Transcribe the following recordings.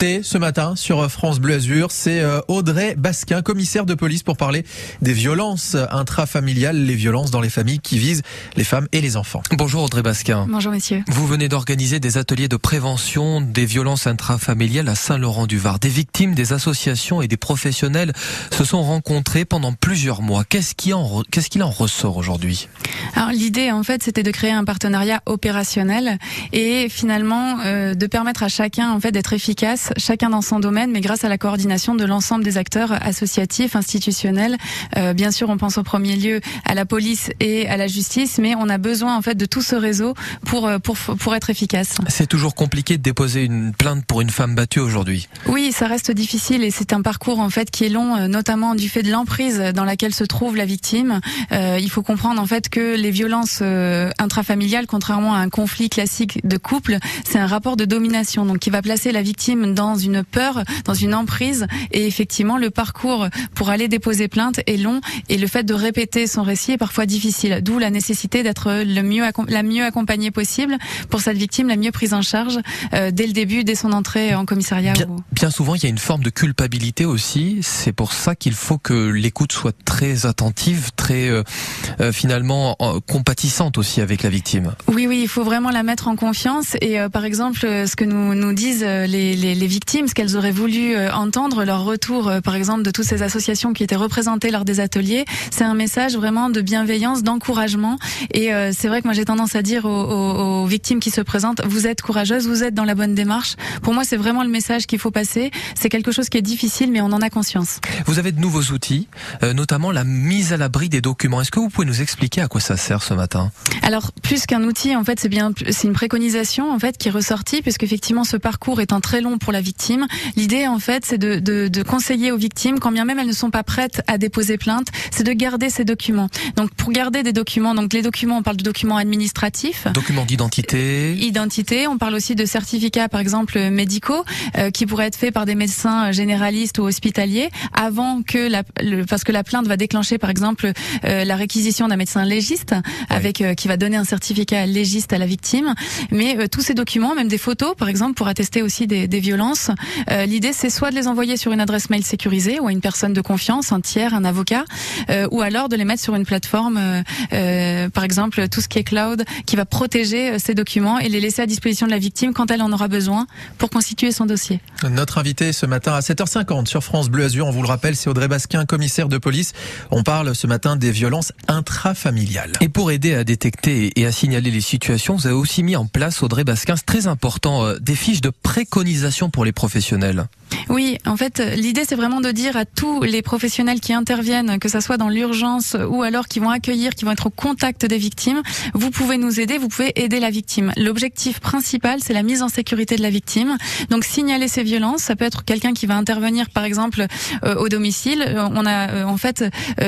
Ce matin sur France Bleu Azur, c'est euh, Audrey Basquin, commissaire de police pour parler des violences intrafamiliales, les violences dans les familles qui visent les femmes et les enfants. Bonjour Audrey Basquin. Bonjour messieurs. Vous venez d'organiser des ateliers de prévention des violences intrafamiliales à Saint-Laurent-du-Var. Des victimes, des associations et des professionnels se sont rencontrés pendant plusieurs mois. Qu'est-ce qui en, qu'est-ce qu'il en ressort aujourd'hui? Alors l'idée en fait c'était de créer un partenariat opérationnel et finalement euh, de permettre à chacun en fait d'être efficace chacun dans son domaine, mais grâce à la coordination de l'ensemble des acteurs associatifs, institutionnels. Euh, bien sûr, on pense au premier lieu à la police et à la justice, mais on a besoin en fait de tout ce réseau pour euh, pour pour être efficace. C'est toujours compliqué de déposer une plainte pour une femme battue aujourd'hui. Oui, ça reste difficile et c'est un parcours en fait qui est long, euh, notamment du fait de l'emprise dans laquelle se trouve la victime. Euh, il faut comprendre en fait que les violences intrafamiliales, contrairement à un conflit classique de couple, c'est un rapport de domination, donc qui va placer la victime dans une peur, dans une emprise. Et effectivement, le parcours pour aller déposer plainte est long et le fait de répéter son récit est parfois difficile. D'où la nécessité d'être le mieux la mieux accompagnée possible pour cette victime, la mieux prise en charge euh, dès le début, dès son entrée en commissariat. Bien, bien souvent, il y a une forme de culpabilité aussi. C'est pour ça qu'il faut que l'écoute soit très attentive, très euh, euh, finalement compatissante aussi avec la victime. Oui, oui, il faut vraiment la mettre en confiance. Et par exemple, ce que nous nous disent les, les, les victimes, ce qu'elles auraient voulu euh, entendre, leur retour, euh, par exemple, de toutes ces associations qui étaient représentées lors des ateliers, c'est un message vraiment de bienveillance, d'encouragement. Et euh, c'est vrai que moi j'ai tendance à dire aux, aux, victimes qui se présentent, vous êtes courageuses, vous êtes dans la bonne démarche. Pour moi, c'est vraiment le message qu'il faut passer. C'est quelque chose qui est difficile, mais on en a conscience. Vous avez de nouveaux outils, notamment la mise à l'abri des documents. Est-ce que vous pouvez nous expliquer à quoi ça sert ce matin? Alors, plus qu'un outil, en fait, c'est bien, c'est une préconisation en fait qui est ressortie, puisque effectivement, ce parcours étant très long pour la victime. L'idée, en fait, c'est de, de, de, conseiller aux victimes, quand bien même elles ne sont pas prêtes à déposer plainte, c'est de garder ces documents. Donc, pour garder des documents, donc les documents, on parle de documents administratifs. Documents d'identité. Identité. On parle aussi de certificats, par exemple, médicaux, euh, qui pourraient être faits par des médecins généralistes ou hospitaliers, avant que la, parce que la plainte va déclencher, par exemple, euh, la réquisition d'un médecin légiste, avec euh, qui va donner un certificat légiste à la victime. Mais tous ces documents, même des photos, par exemple, pour attester aussi des, des violences euh, l'idée, c'est soit de les envoyer sur une adresse mail sécurisée ou à une personne de confiance, un tiers, un avocat, euh, ou alors de les mettre sur une plateforme, euh, par exemple tout ce qui est cloud, qui va protéger ces documents et les laisser à disposition de la victime quand elle en aura besoin pour constituer son dossier. Notre invité ce matin à 7h50 sur France Bleu Azur, on vous le rappelle, c'est Audrey Basquin, commissaire de police. On parle ce matin des violences intrafamiliales. Et pour aider à détecter et à signaler les situations, vous avez aussi mis en place, Audrey Basquin, c'est très important, des fiches de préconisation pour les professionnels? Oui, en fait, l'idée c'est vraiment de dire à tous les professionnels qui interviennent, que ça soit dans l'urgence ou alors qui vont accueillir, qui vont être au contact des victimes, vous pouvez nous aider, vous pouvez aider la victime. L'objectif principal, c'est la mise en sécurité de la victime. Donc signaler ces violences, ça peut être quelqu'un qui va intervenir par exemple euh, au domicile. Euh, on a euh, en fait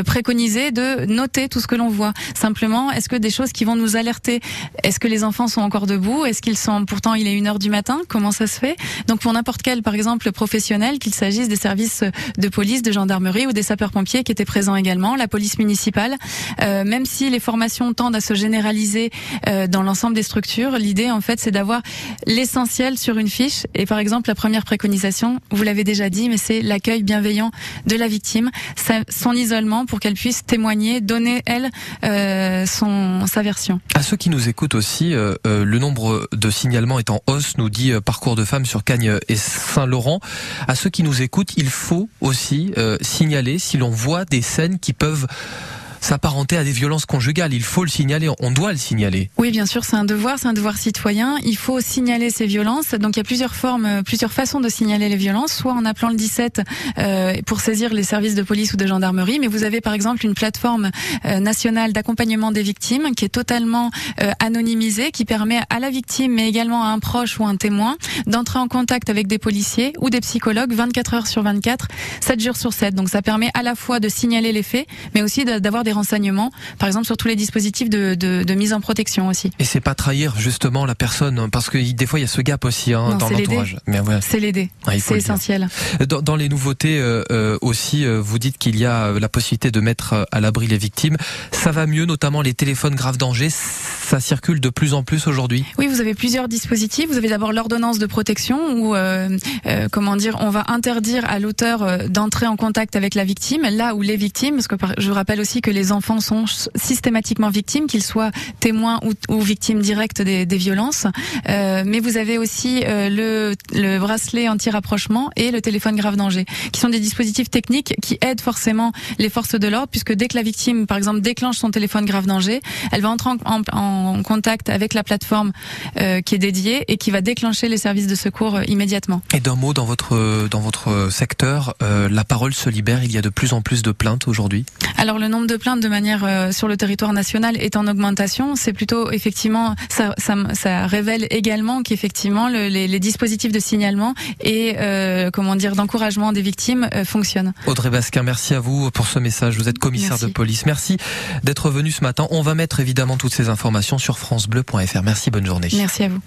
préconisé de noter tout ce que l'on voit. Simplement, est-ce que des choses qui vont nous alerter, est-ce que les enfants sont encore debout? Est-ce qu'ils sont pourtant il est une heure du matin? Comment ça se fait? Donc pour n'importe quel par exemple professionnels, qu'il s'agisse des services de police, de gendarmerie ou des sapeurs-pompiers qui étaient présents également, la police municipale. Euh, même si les formations tendent à se généraliser euh, dans l'ensemble des structures, l'idée en fait c'est d'avoir l'essentiel sur une fiche. Et par exemple, la première préconisation, vous l'avez déjà dit, mais c'est l'accueil bienveillant de la victime, son isolement pour qu'elle puisse témoigner, donner elle euh, son sa version. À ceux qui nous écoutent aussi, le nombre de signalements est en hausse, nous dit Parcours de femmes sur Cagnes et Saint-Laurent à ceux qui nous écoutent, il faut aussi euh, signaler si l'on voit des scènes qui peuvent s'apparenter à des violences conjugales. Il faut le signaler, on doit le signaler. Oui, bien sûr, c'est un devoir, c'est un devoir citoyen. Il faut signaler ces violences. Donc il y a plusieurs formes, euh, plusieurs façons de signaler les violences, soit en appelant le 17 euh, pour saisir les services de police ou de gendarmerie, mais vous avez par exemple une plateforme euh, nationale d'accompagnement des victimes qui est totalement euh, anonymisée, qui permet à la victime, mais également à un proche ou un témoin, d'entrer en contact avec des policiers ou des psychologues 24 heures sur 24, 7 jours sur 7. Donc ça permet à la fois de signaler les faits, mais aussi d'avoir des des renseignements, par exemple sur tous les dispositifs de, de, de mise en protection aussi. Et c'est pas trahir justement la personne, parce que des fois il y a ce gap aussi hein, Non, dans l'entourage. C'est l'aider, Ah, c'est le dire. essentiel. Dans, dans les nouveautés euh, euh, aussi, euh, vous dites qu'il y a la possibilité de mettre à l'abri les victimes. Ça va mieux, notamment les téléphones grave danger. Ça circule de plus en plus aujourd'hui. Oui, vous avez plusieurs dispositifs. Vous avez d'abord l'ordonnance de protection où, euh, euh, comment dire, on va interdire à l'auteur d'entrer en contact avec la victime, là où les victimes, parce que je rappelle aussi que les enfants sont systématiquement victimes, qu'ils soient témoins ou, ou victimes directes des, des violences. Euh, mais vous avez aussi euh, le, le bracelet anti-rapprochement et le téléphone grave danger, qui sont des dispositifs techniques qui aident forcément les forces de l'ordre, puisque dès que la victime, par exemple, déclenche son téléphone grave danger, elle va entrer en, en- en contact avec la plateforme euh, qui est dédiée et qui va déclencher les services de secours immédiatement. Et d'un mot, dans votre dans votre secteur, la parole se libère. Il y a de plus en plus de plaintes aujourd'hui. Alors le nombre de plaintes de manière euh, sur le territoire national est en augmentation. C'est plutôt effectivement ça, ça, ça révèle également qu'effectivement le- les, les dispositifs de signalement et euh, comment dire d'encouragement des victimes euh, fonctionnent. Audrey Basquin, merci à vous pour ce message. Vous êtes commissaire Merci. de police. Merci d'être venu ce matin. On va mettre évidemment toutes ces informations sur francebleu.fr. Merci, bonne journée. Merci à vous.